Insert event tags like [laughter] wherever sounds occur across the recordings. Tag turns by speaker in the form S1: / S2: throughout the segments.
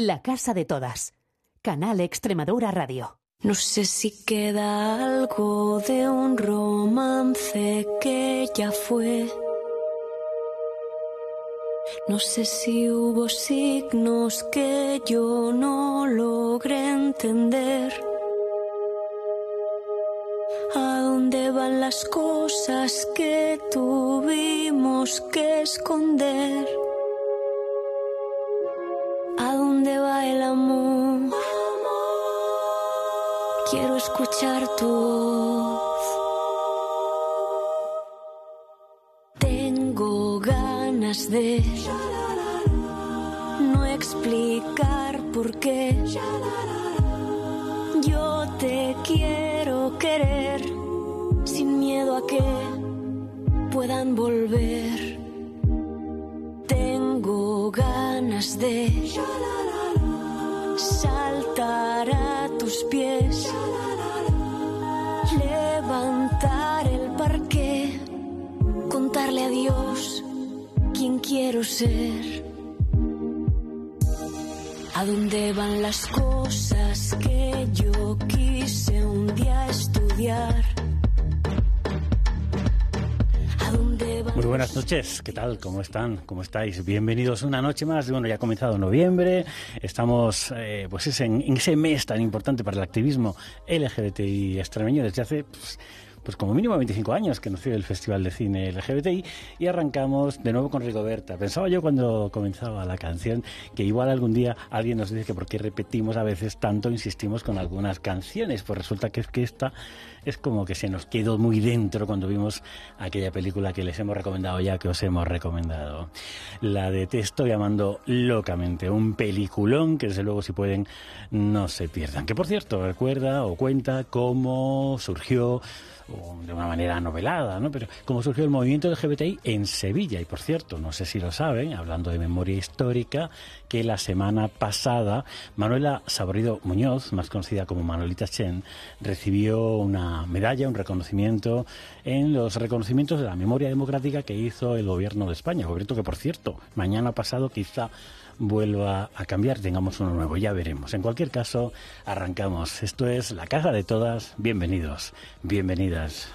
S1: La Casa de Todas. Canal Extremadura Radio.
S2: No sé si queda algo de un romance que ya fue. No sé si hubo signos que yo no logré entender. ¿A dónde van las cosas que tuvimos que esconder? Dónde el amor? Quiero escuchar tu voz. Tengo ganas de no explicar por qué. Yo te quiero querer sin miedo a que puedan volver. Tengo ganas de saltar a tus pies, levantar el parque, contarle a Dios quién quiero ser. ¿A dónde van las cosas que yo quise un día estudiar?
S3: Muy buenas noches, ¿qué tal? ¿Cómo están? ¿Cómo estáis? Bienvenidos una noche más. Bueno, ya ha comenzado noviembre, estamos eh, pues en, en, ese mes tan importante para el activismo LGBTI extremeño desde hace pues, pues como mínimo 25 años que nació el Festival de Cine LGBTI y arrancamos de nuevo con Rigoberta. Pensaba yo cuando comenzaba la canción que igual algún día alguien nos dice que por qué repetimos a veces tanto, insistimos con algunas canciones, pues resulta que es que esta es como que se nos quedó muy dentro cuando vimos aquella película que les hemos recomendado ya, que os hemos recomendado. La de Te estoy amando locamente, un peliculón que desde luego si pueden no se pierdan. Que por cierto recuerda o cuenta cómo surgió de una manera novelada, ¿no? Pero cómo surgió el movimiento LGBTI en Sevilla. Y por cierto, no sé si lo saben, hablando de memoria histórica, que la semana pasada Manuela Saborido Muñoz, más conocida como Manolita Chen, recibió una medalla, un reconocimiento en los reconocimientos de la memoria democrática que hizo el gobierno de España. Gobierno que, por cierto, mañana pasado quizá vuelva a cambiar, tengamos uno nuevo, ya veremos. En cualquier caso, arrancamos. Esto es La Casa de Todas. Bienvenidos, bienvenidas.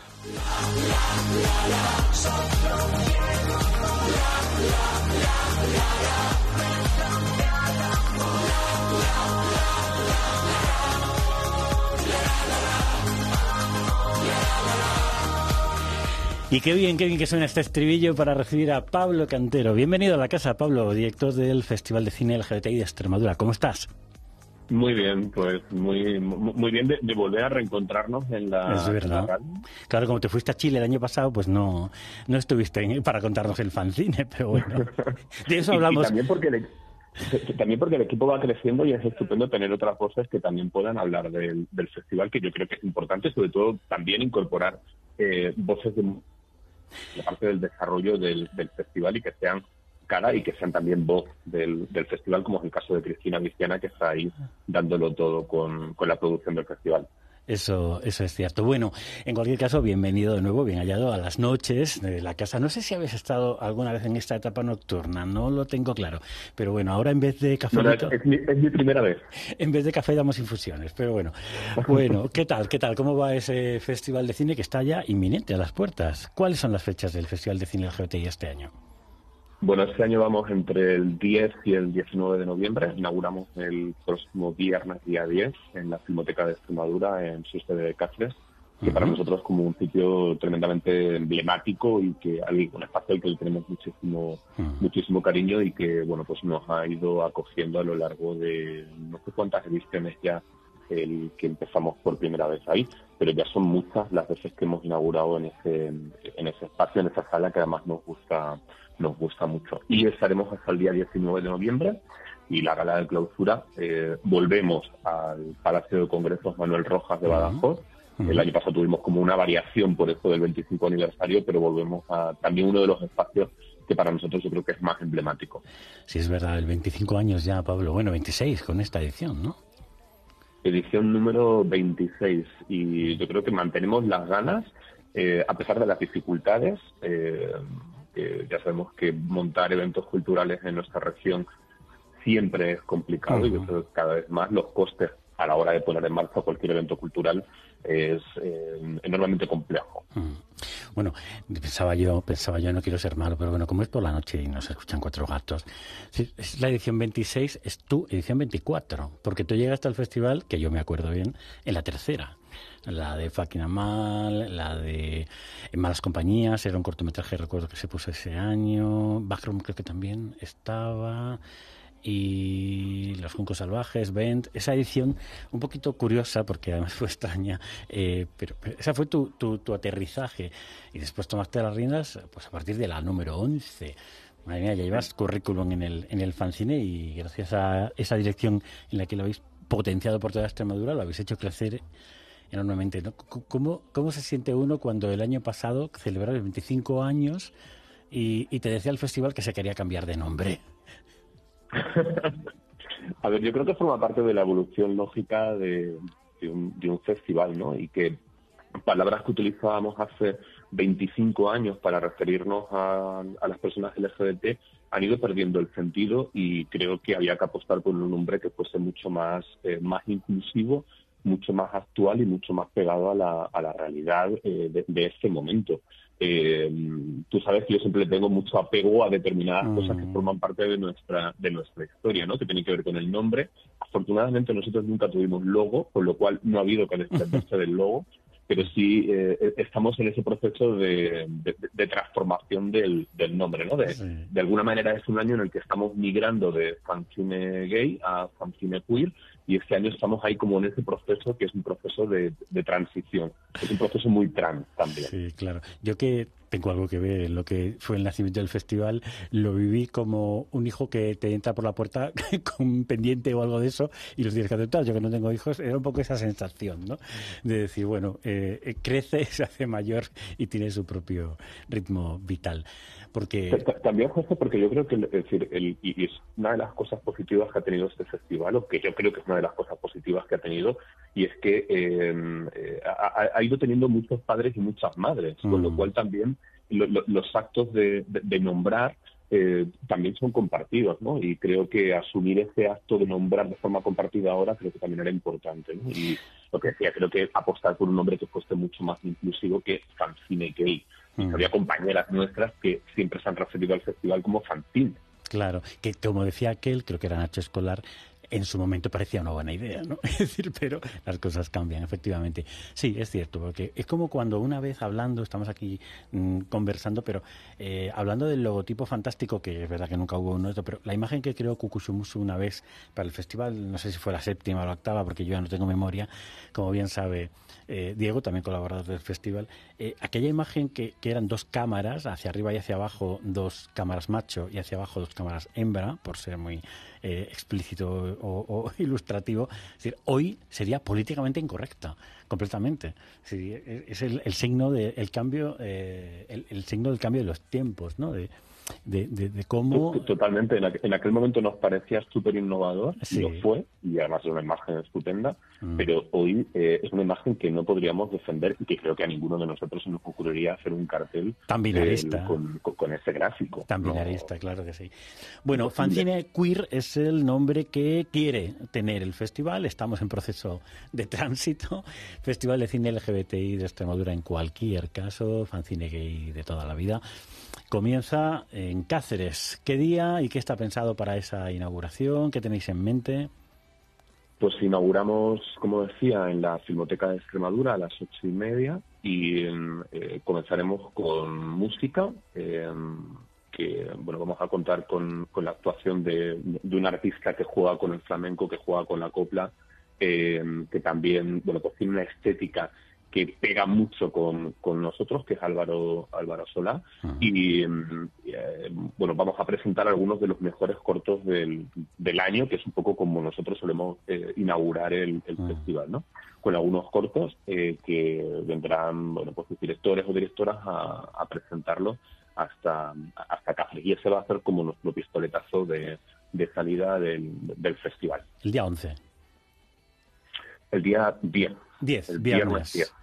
S3: Y qué bien, qué bien que suena este estribillo para recibir a Pablo Cantero. Bienvenido a la casa, Pablo, director del Festival de Cine LGBTI de Extremadura. ¿Cómo estás?
S4: Muy bien, pues muy muy bien de, volver a reencontrarnos en la.
S3: Es verdad. claro, como te fuiste a Chile el año pasado, pues no, no estuviste para contarnos el fanzine, [laughs] pero bueno. [laughs] De eso hablamos.
S4: Y, también porque el, también porque el equipo va creciendo y es estupendo tener otras voces que también puedan hablar del, festival, que yo creo que es importante, sobre todo también incorporar eh, voces de la parte del desarrollo del, festival y que sean cara y que sean también voz del, festival, como es el caso de Cristina Cristiana, que está ahí dándolo todo con la producción del festival.
S3: Eso, eso es cierto. Bueno, en cualquier caso, bienvenido de nuevo, bien hallado a las noches de la casa. No sé si habéis estado alguna vez en esta etapa nocturna, no lo tengo claro. Pero bueno, ahora en vez de café...
S4: es, mi, es, mi, primera vez.
S3: En vez de café damos infusiones, pero bueno. [laughs] Bueno, ¿qué tal? ¿Qué tal? ¿Cómo va ese festival de cine que está ya inminente a las puertas? ¿Cuáles son las fechas del Festival de Cine LGBTI este año?
S4: Bueno, este año vamos entre el 10 y el 19 de noviembre. Inauguramos el próximo viernes, día 10, en la Filmoteca de Extremadura, en su sede de Cáceres, que para nosotros es como un sitio tremendamente emblemático y que hay un espacio al que le tenemos muchísimo, muchísimo cariño y que, bueno, pues nos ha ido acogiendo a lo largo de no sé cuántas ediciones ya el que empezamos por primera vez ahí, pero ya son muchas las veces que hemos inaugurado en ese, en ese espacio, en esa sala que además nos gusta nos gusta mucho. Y estaremos hasta el día 19 de noviembre y la gala de clausura eh, volvemos al Palacio de Congresos Manuel Rojas de Badajoz. El año pasado tuvimos como una variación por esto del 25 aniversario, pero volvemos a también uno de los espacios que para nosotros yo creo que es más emblemático.
S3: Sí, es verdad, el 25 años ya, Pablo. Bueno, 26 con esta edición, ¿no?
S4: Edición número 26 y yo creo que mantenemos las ganas, eh, a pesar de las dificultades. Eh, ya sabemos que montar eventos culturales en nuestra región siempre es complicado y eso cada vez más los costes a la hora de poner en marcha cualquier evento cultural es eh, enormemente complejo.
S3: Bueno, pensaba yo, pensaba yo, no quiero ser malo, pero bueno, como es por la noche y nos escuchan cuatro gatos, es la edición 26, es tu edición 24, porque tú llegaste al festival, que yo me acuerdo bien, en la tercera. La de Fucking Mal, la de Malas Compañías, era un cortometraje, recuerdo que se puso ese año. Backroom creo que también estaba y Los Juncos Salvajes, Bent, esa edición un poquito curiosa porque además [laughs] fue extraña, eh, pero, esa fue tu, tu, aterrizaje y después tomaste las riendas pues a partir de la número 11. Madre mía, ya llevas currículum en el, en el fanzine y gracias a esa dirección en la que lo habéis potenciado por toda Extremadura, lo habéis hecho crecer enormemente. ¿no? ¿Cómo, ¿Cómo se siente uno cuando el año pasado celebraba 25 años y, y te decía el festival que se quería cambiar de nombre? [laughs]
S4: A ver, yo creo que forma parte de la evolución lógica de, un, festival, ¿no? Y que palabras que utilizábamos hace 25 años para referirnos a, las personas LGBT han ido perdiendo el sentido y creo que había que apostar por un nombre que fuese mucho más, eh, más inclusivo, mucho más actual y mucho más pegado a la, a la realidad eh, de, de, este momento. Eh, tú sabes que yo siempre tengo mucho apego a determinadas cosas que mm. forman parte de nuestra de nuestra historia, ¿no? Que tienen que ver con el nombre. Afortunadamente nosotros nunca tuvimos logo, con lo cual no ha habido que desprenderse del logo, pero sí eh, estamos en ese proceso de, transformación del, nombre, ¿no? De, de alguna manera es un año en el que estamos migrando de fanzine gay a fanzine queer y este año estamos ahí como en ese proceso que es un proceso de, transición. Es un proceso muy trans también.
S3: Sí, claro. Yo que tengo algo que ver en lo que fue el nacimiento del festival, lo viví como un hijo que te entra por la puerta [laughs] con un pendiente o algo de eso y los tienes que aceptar. Yo que no tengo hijos, era un poco esa sensación, ¿no? De decir, bueno, eh, eh, crece, [laughs] se hace mayor y tiene su propio ritmo vital. Porque...
S4: También, José, porque yo creo que decir, el, y es una de las cosas positivas que ha tenido este festival, o que yo creo que es una de las cosas positivas que ha tenido, y es que em, eh, ha, ido teniendo muchos padres y muchas madres, con lo mm. cual también los actos de, nombrar eh, también son compartidos, ¿no? Y creo que asumir ese acto de nombrar de forma compartida ahora creo que también era importante, ¿no? Y lo que decía, creo que apostar por un nombre que fuese mucho más inclusivo que fanzine gay. Mm. Había compañeras nuestras que siempre se han referido al festival como fanzine.
S3: Claro, que como decía aquel, creo que era Nacho Escolar, en su momento parecía una buena idea, ¿no? [laughs] Es decir, pero las cosas cambian, efectivamente. Sí, es cierto, porque es como cuando una vez hablando, estamos aquí mm, conversando, pero eh, hablando del logotipo fantástico, que es verdad que nunca hubo uno, pero la imagen que creó Kukushumusu una vez para el festival, no sé si fue la séptima o la octava, porque yo ya no tengo memoria, como bien sabe eh, Diego, también colaborador del festival, eh, aquella imagen que, eran dos cámaras, hacia arriba y hacia abajo dos cámaras macho y hacia abajo dos cámaras hembra, por ser muy eh, explícito o, [laughs] ilustrativo. Hoy sería políticamente incorrecta, completamente. Es, el, signo del cambio, eh, el, el, signo del cambio de los tiempos, ¿no? De, de, de, cómo...
S4: Totalmente, en aquel, momento nos parecía súper innovador, lo fue, y además es una imagen estupenda, mm. pero hoy eh, es una imagen que no podríamos defender y que creo que a ninguno de nosotros se nos ocurriría hacer un cartel
S3: Tan binarista.
S4: con, con, ese gráfico.
S3: Tan binarista, claro que sí. Bueno, Fanzine Queer es el nombre que quiere tener el festival, estamos en proceso de [laughs] tránsito, Festival de Cine LGBTI de Extremadura en cualquier caso, Fanzine Gay de toda la vida comienza en Cáceres. ¿Qué día y qué está pensado para esa inauguración? ¿Qué tenéis en mente?
S4: Pues inauguramos, como decía, en la Filmoteca de Extremadura a las ocho y media y eh, comenzaremos con música. Eh, que bueno vamos a contar con, la actuación de, un artista que juega con el flamenco, que juega con la copla, eh, que también bueno pues tiene una estética que pega mucho con, con nosotros, que es Álvaro, Álvaro Solá. Y mm, eh, bueno, vamos a presentar algunos de los mejores cortos del, del año, que es un poco como nosotros solemos eh, inaugurar el, festival, ¿no? Con algunos cortos eh, que vendrán, bueno, pues directores o directoras a, a presentarlos hasta, hasta Cáceres. Y ese va a ser como nuestro pistoletazo de, de salida del, del festival.
S3: El día 11.
S4: El día 10.
S3: 10, viernes. viernes 10.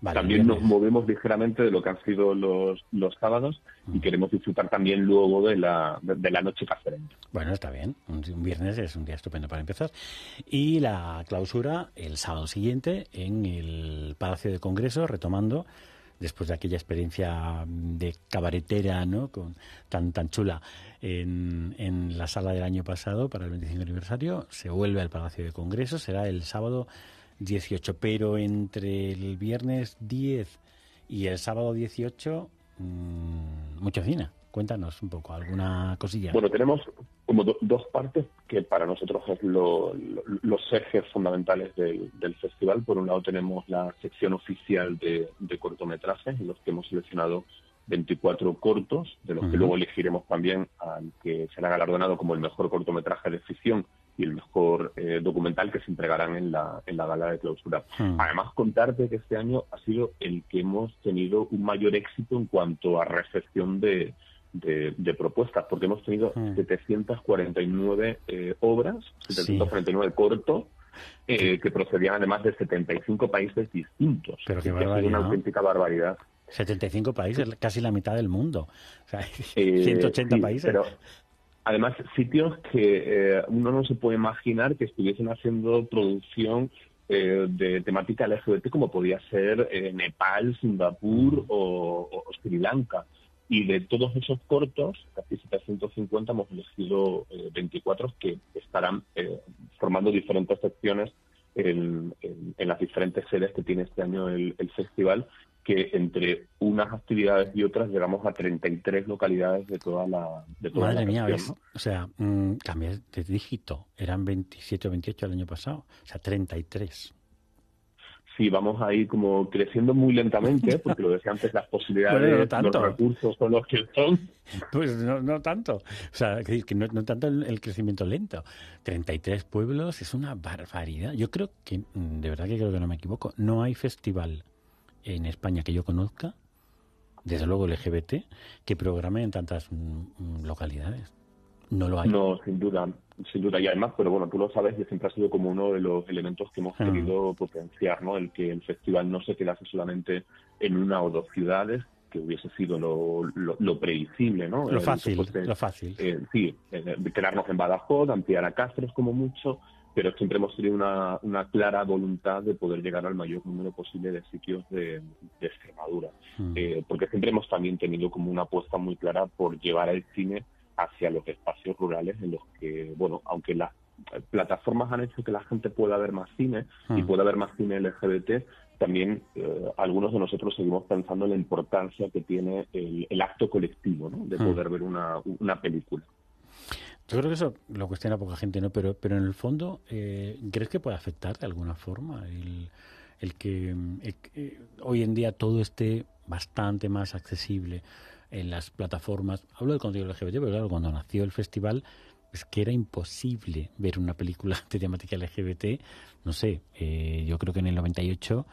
S4: También nos movemos ligeramente de lo que han sido los, los sábados y queremos disfrutar también luego de la, de, la noche cacereña.
S3: Bueno, está bien. Un, viernes es un día estupendo para empezar. Y la clausura el sábado siguiente en el Palacio de Congreso, retomando después de aquella experiencia de cabaretera, ¿no? Con, tan, tan chula en, en la sala del año pasado para el 25 aniversario, se vuelve al Palacio de Congreso, será el sábado 18, pero entre el viernes 10 y el sábado 18, mmm, mucha cine. Cuéntanos un poco, alguna cosilla.
S4: Bueno, tenemos como dos partes que para nosotros es los ejes fundamentales del, festival. Por un lado tenemos la sección oficial de, cortometrajes, en los que hemos seleccionado 24 cortos, de los que luego elegiremos también al que será galardonado como el mejor cortometraje de ficción y el mejor eh, documental que se entregarán en la, en la gala de clausura. Hmm. Además, contarte que este año ha sido el que hemos tenido un mayor éxito en cuanto a recepción de, de, propuestas, porque hemos tenido 749 hmm. eh, obras, 749 cortos, eh, que procedían además de 75 países distintos.
S3: Pero qué barbaridad.
S4: una auténtica barbaridad.
S3: 75 países, casi la mitad del mundo. O sea, 180 eh, países.
S4: Pero además, sitios que uno no se puede imaginar que estuviesen haciendo producción de temática LGBT como podía ser Nepal, Singapur o, Sri Lanka. Y de todos esos cortos, casi 750, hemos elegido 24 eh, que estarán eh, formando diferentes secciones en, las diferentes sedes que tiene este año el, festival, que entre unas actividades y otras llegamos a 33 localidades de toda la de toda
S3: Madre mía, o sea, mm, cambié de dígito, eran 27 o 28 el año pasado, o sea, 33
S4: sí, vamos ahí como creciendo muy lentamente, porque lo decía antes, las posibilidades, los recursos son los que son.
S3: Pues no, tanto. O sea, que no, no tanto el, crecimiento lento. 33 pueblos es una barbaridad. Yo creo que, mm, de verdad que creo que no me equivoco, no hay festival en España que yo conozca, desde luego LGBT, que programe en tantas mm, mm, localidades. No lo hay.
S4: No, sin duda, sin duda. Y además, pero bueno, tú lo sabes, que siempre ha sido como uno de los elementos que hemos ah. querido potenciar, ¿no? El que el festival no se quedase solamente en una o dos ciudades, que hubiese sido lo, lo, previsible, ¿no?
S3: Lo fácil, lo fácil.
S4: Eh, sí, eh, quedarnos en Badajoz, ampliar a Cáceres como mucho, pero siempre hemos tenido una, una clara voluntad de poder llegar al mayor número posible de sitios de, Extremadura. Hmm. Eh, porque siempre hemos también tenido como una apuesta muy clara por llevar el cine hacia los espacios rurales en los que, bueno, aunque las plataformas han hecho que la gente pueda ver más cine y hmm. pueda ver más cine LGBT, también eh, algunos de nosotros seguimos pensando en la importancia que tiene el, acto colectivo, ¿no? De hmm. poder ver una, una película.
S3: Yo creo que eso lo cuestiona poca gente, ¿no? Pero, pero en el fondo, eh, ¿crees que puede afectar de alguna forma el, el que eh, hoy en día todo esté bastante más accesible? en las plataformas. Hablo del contenido LGBT, pero claro, cuando nació el festival es que era imposible ver una película [laughs] de temática LGBT. No sé, eh, yo creo que en el 98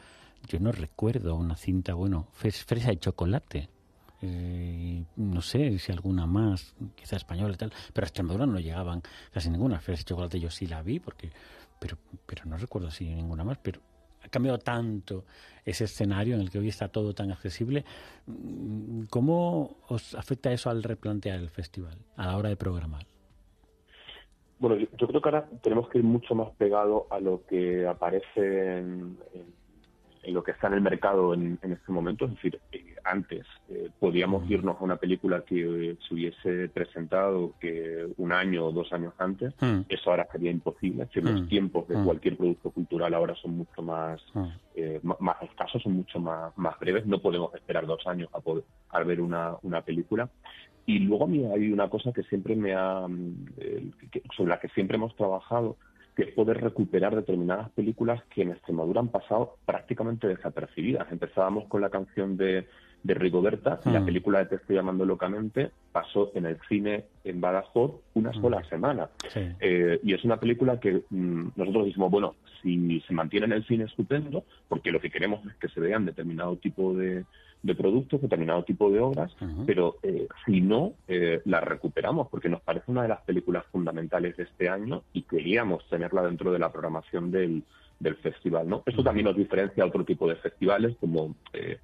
S3: yo no recuerdo una cinta, bueno, Fresa y Chocolate. Eh, no sé si alguna más, quizá española y tal, pero a Extremadura no llegaban casi ninguna. Fresa y Chocolate yo sí la vi, porque pero, pero no recuerdo si ninguna más, pero ha cambiado tanto ese escenario en el que hoy está todo tan accesible. ¿Cómo os afecta eso al replantear el festival a la hora de programar?
S4: Bueno, yo, creo que ahora tenemos que ir mucho más pegado a lo que aparece en en lo que está en el mercado en, este momento. Es decir, eh, antes eh, podíamos mm. irnos a una película que eh, se hubiese presentado que un año o dos años antes. Mm. Eso ahora sería imposible. Si los mm. tiempos de cualquier producto cultural ahora son mucho más, más escasos, son mucho más, más breves. No podemos esperar dos años a, poder, a ver una, una película. Y luego a mí hay una cosa que siempre me ha, sobre la que siempre hemos trabajado, que es poder recuperar determinadas películas que en Extremadura han pasado prácticamente desapercibidas. Empezábamos con la canción de, de Rigoberta, la hmm. película de Te estoy llamando locamente, pasó en el cine en Badajoz una sola semana. Eh, y es una película que mm, nosotros decimos, bueno, si se mantiene en el cine estupendo, porque lo que queremos es que se vean determinado tipo de, productos, determinado tipo de obras, pero eh, si no, eh, la recuperamos, porque nos parece una de las películas fundamentales de este año y queríamos tenerla dentro de la programación del, del festival. ¿no? Eso también nos diferencia a otro tipo de festivales, como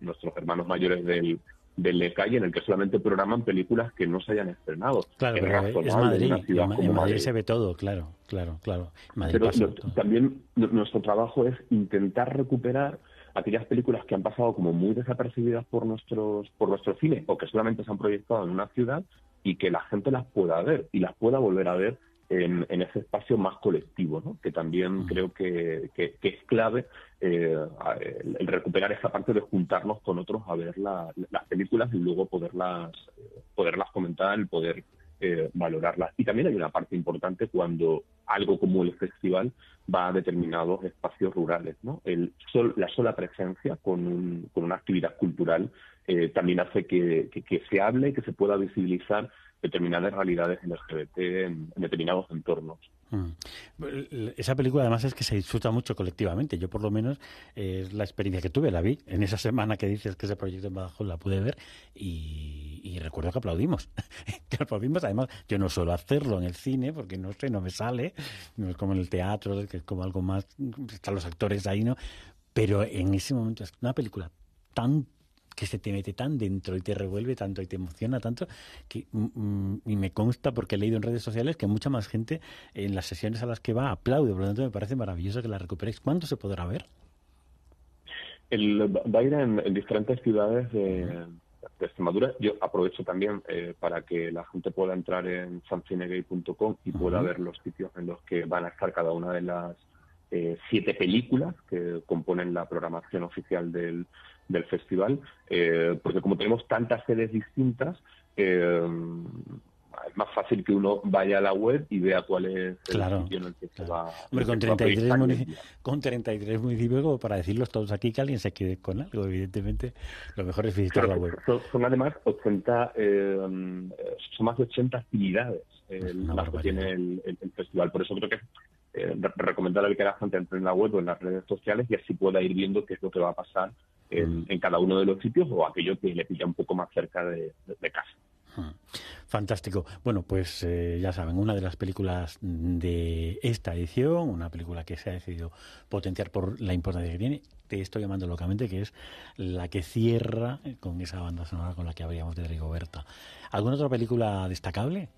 S4: nuestros hermanos mayores del del LECAI en el que solamente programan películas que no se hayan estrenado.
S3: Claro, es Madrid, en, Madrid, se ve todo, claro, claro, claro.
S4: pero también nuestro trabajo es intentar recuperar aquellas películas que han pasado como muy desapercibidas por nuestros por nuestro cine o que solamente se han proyectado en una ciudad y que la gente las pueda ver y las pueda volver a ver en, ese espacio más colectivo, ¿no? que también creo que, es clave eh, el, recuperar esa parte de juntarnos con otros a ver las películas y luego poderlas, poderlas comentar, el poder eh, valorarlas. Y también hay una parte importante cuando algo como el festival va a determinados espacios rurales. ¿no? El la sola presencia con, con una actividad cultural eh, también hace que, se hable y que se pueda visibilizar determinadas realidades LGBT en, en determinados entornos. Mm.
S3: Esa película además es que se disfruta mucho colectivamente. Yo por lo menos es la experiencia que tuve, la vi en esa semana que dices que ese proyecto en Badajoz la pude ver y, recuerdo que aplaudimos. [laughs] que aplaudimos, además yo no suelo hacerlo en el cine porque no sé, no me sale, no es como en el teatro, que es como algo más, están los actores ahí, ¿no? Pero en ese momento es una película tan que se te mete tan dentro y te revuelve tanto y te emociona tanto que mm, mm, y me consta porque he leído en redes sociales que mucha más gente en las sesiones a las que va aplaude, por lo tanto me parece maravilloso que la recuperéis. ¿Cuándo se podrá ver?
S4: El, va a ir en, diferentes ciudades de, Extremadura. Yo aprovecho también eh, para que la gente pueda entrar en sancinegay.com y pueda ver los sitios en los que van a estar cada una de las eh, siete películas que componen la programación oficial del, del festival, eh, porque como tenemos tantas sedes distintas, eh, es más fácil que uno vaya a la web y vea cuál es el sitio en el que se va.
S3: Hombre, con, 33 municipios, con 33 municipios, para decirlos todos aquí, que alguien se quede con algo, evidentemente, lo mejor es visitar la web.
S4: Son, además 80, eh, son más de 80 actividades las que tiene el, festival. Por eso creo que eh, recomendarle que la gente entre en la web o en las redes sociales y así pueda ir viendo qué es lo que va a pasar en, mm. cada uno de los sitios o aquello que le pilla un poco más cerca de, casa.
S3: Mm. Fantástico. Bueno, pues eh, ya saben, una de las películas de esta edición, una película que se ha decidido potenciar por la importancia que tiene, te estoy llamando locamente, que es la que cierra con esa banda sonora con la que habríamos de Rigoberta. ¿Alguna otra película destacable?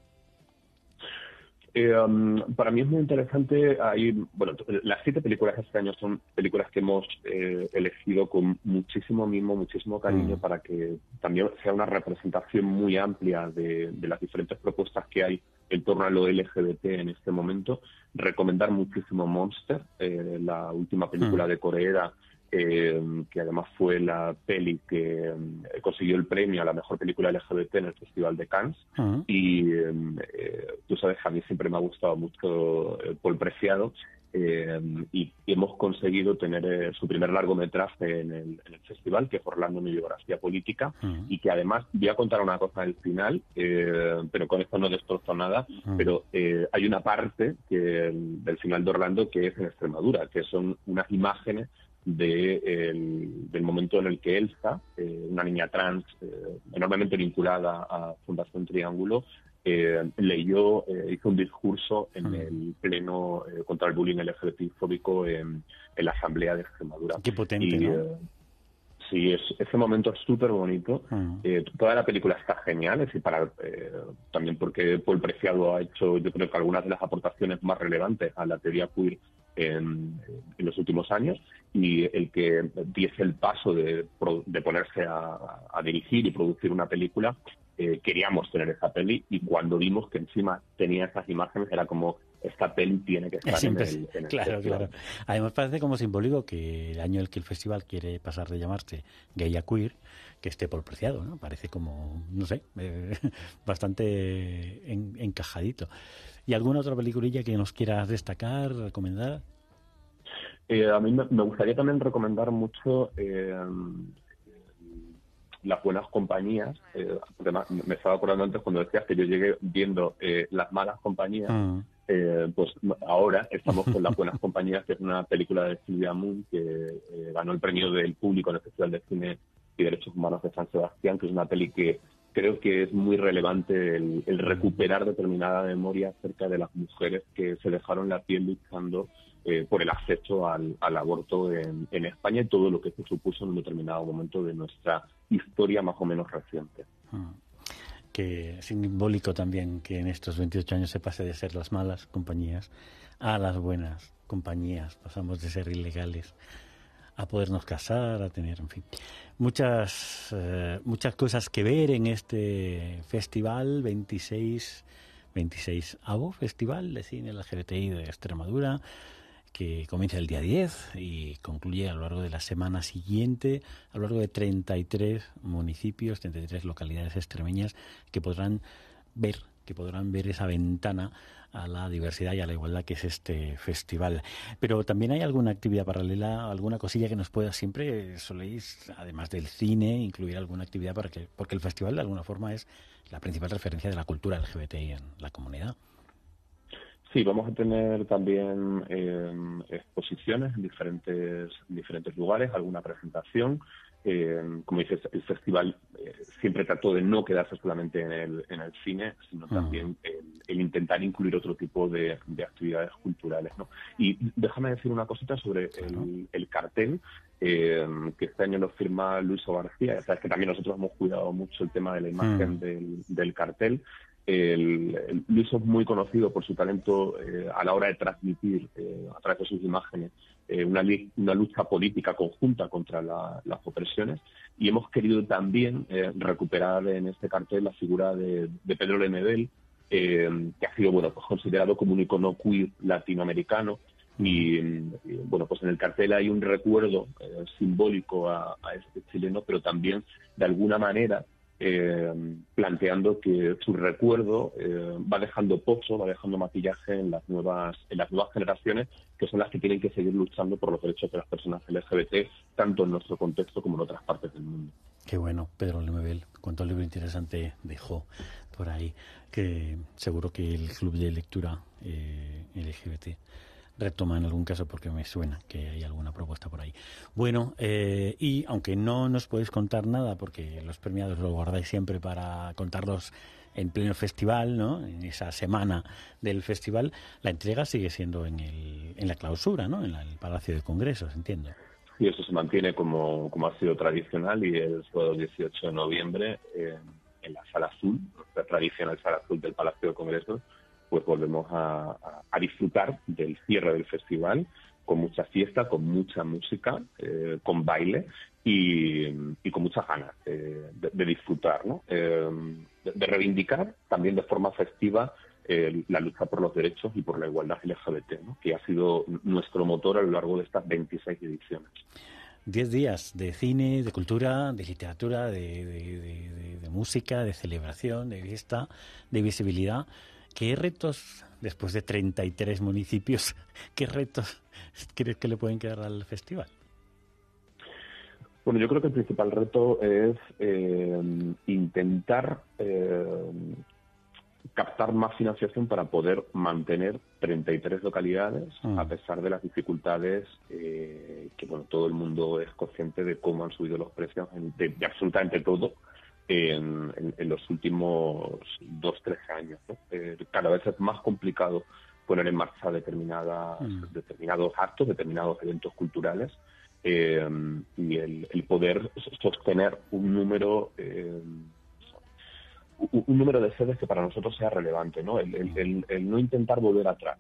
S4: Eh, um, para mí es muy interesante. Hay, bueno, las siete películas de este año son películas que hemos eh, elegido con muchísimo mimo, muchísimo cariño mm. para que también sea una representación muy amplia de, las diferentes propuestas que hay en torno a lo LGBT en este momento. Recomendar muchísimo Monster, eh, la última película mm. de Corea eh, que además fue la peli que eh, consiguió el premio a la mejor película LGBT en el Festival de Cannes. Y eh, tú sabes, a mí siempre me ha gustado mucho Paul Preciado. y, hemos conseguido tener su primer largometraje en el, festival, que es Orlando, mi biografía política, y que además, voy a contar una cosa del final, pero con esto no destrozo nada, pero hay una parte que, del final de Orlando que es en Extremadura, que son unas imágenes del momento en el que Elsa, eh, una niña trans eh, enormemente vinculada a Fundación Triángulo, eh, leyó, hizo un discurso en el pleno contra el bullying LGBTI-fóbico en, la Asamblea de Extremadura.
S3: Qué potente,
S4: Sí, es, ese momento es súper bonito. Mm. toda la película está genial, y para, también porque Paul Preciado ha hecho, yo creo que algunas de las aportaciones más relevantes a la teoría queer en, los últimos años y el que diese el paso de, ponerse a, dirigir y producir una película, eh, queríamos tener esa peli y cuando vimos que encima tenía esas imágenes era como esta peli tiene que estar en el, [laughs]
S3: Claro, claro. Además parece como simbólico que el año en el que el festival quiere pasar de llamarse Gay a Queer, que esté por preciado, ¿no? Parece como, no sé, eh, [laughs] bastante encajadito. ¿Y alguna otra peliculilla que nos quieras destacar, recomendar?
S4: Eh, a mí me, gustaría también recomendar mucho eh, las buenas compañías, eh, además me estaba acordando antes cuando decías que yo llegué viendo eh, las malas compañías, mm. eh, pues ahora estamos con las [laughs] buenas compañías, que es una película de Silvia Moon que ganó el premio del público en el Festival de Cine y Derechos Humanos de San Sebastián, que es una peli que creo que es muy relevante el, recuperar determinada memoria acerca de las mujeres que se dejaron la piel luchando eh, por el acceso al, aborto en, España y todo lo que se supuso en un determinado momento de nuestra historia más o menos reciente.
S3: Mm. Que simbólico también que en estos 28 años se pase de ser las malas compañías a las buenas compañías. Pasamos de ser ilegales a podernos casar, a tener, en fin, muchas, eh, muchas cosas que ver en este festival 26, 26 AVO, Festival de Cine LGBTI de Extremadura, que comienza el día 10 y concluye a lo largo de la semana siguiente, a lo largo de 33 municipios, 33 localidades extremeñas que podrán ver que podrán ver esa ventana a la diversidad y a la igualdad que es este festival. Pero también hay alguna actividad paralela, alguna cosilla que nos pueda siempre soléis, además del cine, incluir alguna actividad para que, porque el festival de alguna forma es la principal referencia de la cultura LGBTI en la comunidad.
S4: Sí, vamos a tener también eh, exposiciones en diferentes, diferentes lugares, alguna presentación. Eh, como dices, el festival eh, siempre trató de no quedarse solamente en el, en el cine, sino también el, intentar incluir otro tipo de, actividades culturales. ¿no? Y déjame decir una cosita sobre el, cartel, que este año lo firma Luis García. Sabes que también nosotros hemos cuidado mucho el tema de la imagen mm. del cartel. El, Luis es muy conocido por su talento eh, a la hora de transmitir eh, a través de sus imágenes eh, una, una, lucha política conjunta contra las opresiones y hemos querido también recuperar en este cartel la figura de, Pedro Lemebel, que ha sido bueno pues considerado como un icono queer latinoamericano y, bueno pues en el cartel hay un recuerdo simbólico a, a este chileno pero también de alguna manera eh, planteando que su recuerdo eh, va dejando pozo, va dejando maquillaje en las nuevas en las nuevas generaciones, que son las que tienen que seguir luchando por los derechos de las personas LGBT, tanto en nuestro contexto como en otras partes del mundo.
S3: Qué bueno, Pedro Lemebel, cuánto libro interesante dejó por ahí, que seguro que el club de lectura eh, LGBT retoma en algún caso porque me suena que hay alguna propuesta por ahí. Bueno, eh, y aunque no nos podéis contar nada porque los premiados lo guardáis siempre para contarlos en pleno festival, ¿no? En esa semana del festival, la entrega sigue siendo en, el, en la clausura, ¿no? En el Palacio de Congresos, entiendo.
S4: Y eso se mantiene como, como ha sido tradicional y el 18 de noviembre en la Sala Azul, la tradicional Sala Azul del Palacio de Congresos, pues volvemos a, disfrutar del cierre del festival con mucha fiesta, con mucha música, eh, con baile y, con muchas ganas de, disfrutar, ¿no? Eh, de, reivindicar también de forma festiva eh, la lucha por los derechos y por la igualdad LGBT, ¿no? que ha sido nuestro motor a lo largo de estas 26 ediciones.
S3: Diez días de cine, de cultura, de literatura, de, de música, de celebración, de fiesta, de visibilidad. ¿Qué retos, después de 33 municipios, [laughs] qué retos crees que le pueden quedar al festival?
S4: Bueno, yo creo que el principal reto es eh, intentar eh, captar más financiación para poder mantener 33 localidades, mm. a pesar de las dificultades eh, que bueno todo el mundo es consciente de cómo han subido los precios de absolutamente todo en, los últimos dos, tres años. Eh, cada vez es más complicado poner en marcha determinadas, mm. determinados actos, determinados eventos culturales eh, y el, poder sostener un número eh, un número de sedes que para nosotros sea relevante, ¿no? el no intentar volver atrás.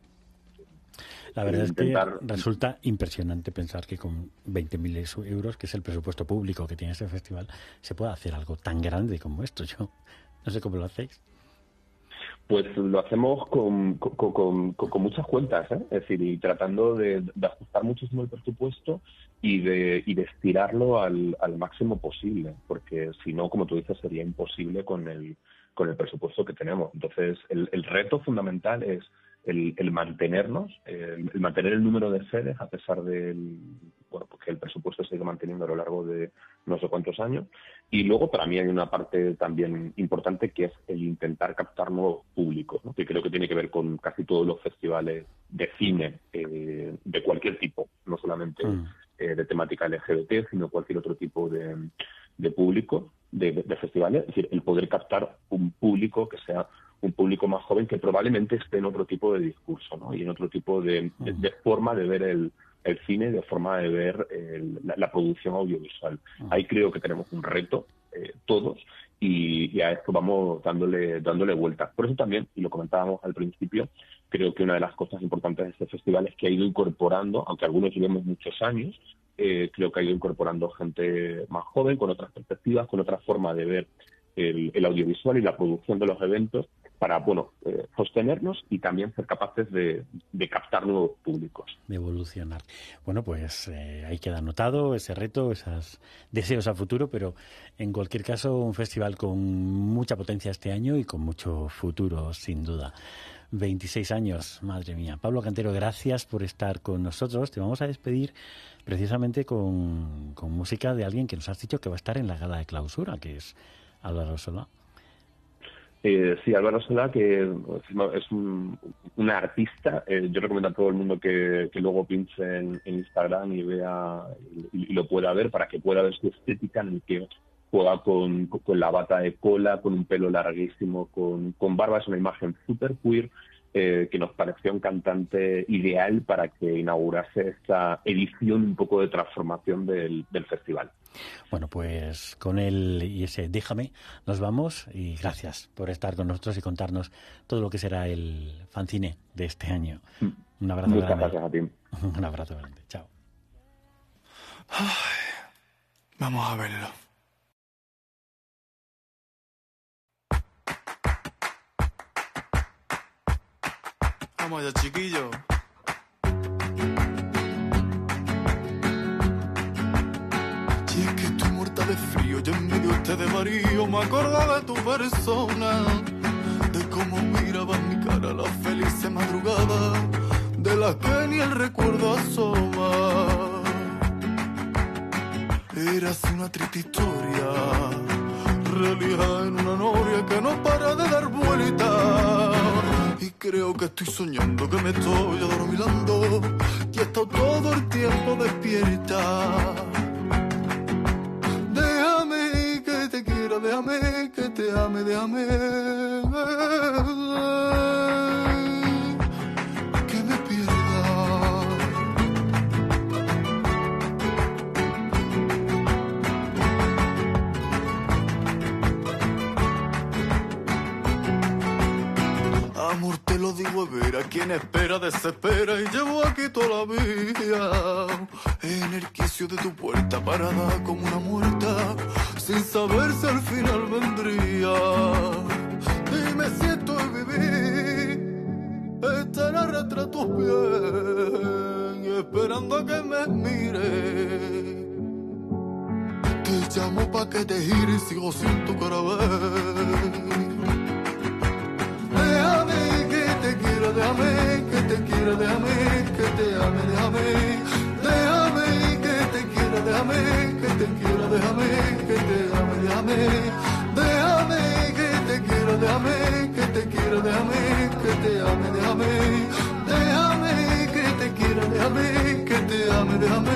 S3: La verdad es que resulta impresionante pensar que con 20.000 euros, que es el presupuesto público que tiene este festival, se puede hacer algo tan grande como esto. Yo no sé cómo lo hacéis.
S4: Pues lo hacemos con, con, muchas cuentas, ¿eh? es decir, y tratando de, ajustar muchísimo el presupuesto y de, y de estirarlo al, al máximo posible, porque si no, como tú dices, sería imposible con el, con el presupuesto que tenemos. Entonces, el, el reto fundamental es el, mantenernos, el, mantener el número de sedes a pesar del, bueno, porque el presupuesto se sigue manteniendo a lo largo de, no sé cuántos años. Y luego para mí hay una parte también importante que es el intentar captar nuevos públicos, que creo que tiene que ver con casi todos los festivales de cine eh, de cualquier tipo, no solamente mm. eh, de temática LGBT, sino cualquier otro tipo de, público de, festivales. Es decir, el poder captar un público que sea un público más joven que probablemente esté en otro tipo de discurso ¿no? y en otro tipo de, de forma de ver el, el cine de forma de ver la, producción audiovisual. Ah. Ahí creo que tenemos un reto eh, todos y, a esto vamos dándole dándole vueltas. Por eso también, y lo comentábamos al principio, creo que una de las cosas importantes de este festival es que ha ido incorporando, aunque algunos llevemos muchos años, eh, creo que ha ido incorporando gente más joven, con otras perspectivas, con otra forma de ver el audiovisual y la producción de los eventos para bueno eh, sostenernos y también ser capaces de, captar nuevos públicos.
S3: De evolucionar. Bueno, pues eh, ahí queda anotado ese reto, esos deseos a futuro, pero en cualquier caso un festival con mucha potencia este año y con mucho futuro, sin duda. 26 años, madre mía. Pablo Cantero, gracias por estar con nosotros. Te vamos a despedir precisamente con, música de alguien que nos has dicho que va a estar en la gala de clausura, que es Álvaro Solá.
S4: Eh, sí, Álvaro Solá, que es un, artista. Eh, yo recomiendo a todo el mundo que, luego pinche en, Instagram y vea y, lo pueda ver para que pueda ver su estética en el que juega con, la bata de cola, con un pelo larguísimo, con, con barba. Es una imagen súper queer. Eh, que nos pareció un cantante ideal para que inaugurase esta edición un poco de transformación del, del festival.
S3: Bueno, pues con él y ese déjame nos vamos y gracias por estar con nosotros y contarnos todo lo que será el fanzine de este año. Un abrazo
S4: Muchas grande. gracias a ti. [laughs]
S3: Un abrazo grande. Chao.
S5: vamos a verlo. Vamos chiquillo. de frío y en medio este de varío me acuerdo de tu persona, de cómo mirabas mi cara la feliz madrugada, de la que ni el recuerdo asoma. Eras una triste historia, realidad en una noria que no para de dar vuelta. Creo que estoy soñando que me estoy adormilando. Y he estado todo el tiempo despierta. Déjame que te ame, déjame que lo digo, ver a quien espera, desespera y llevo aquí toda la vida. En el quicio de tu puerta, parada como una muerta sin saber si al final vendría. Y me siento en vivir, estar a tus pies, esperando a que me mire. Te llamo pa' que te gire y sigo sin tu cara déjame que te quiera, déjame que te ame, déjame, déjame que te quiera, déjame que te quiera, déjame que te ame, déjame, déjame que te quiera, déjame que te quiera, déjame que te ame, déjame, déjame que te quiera, déjame que te ame, déjame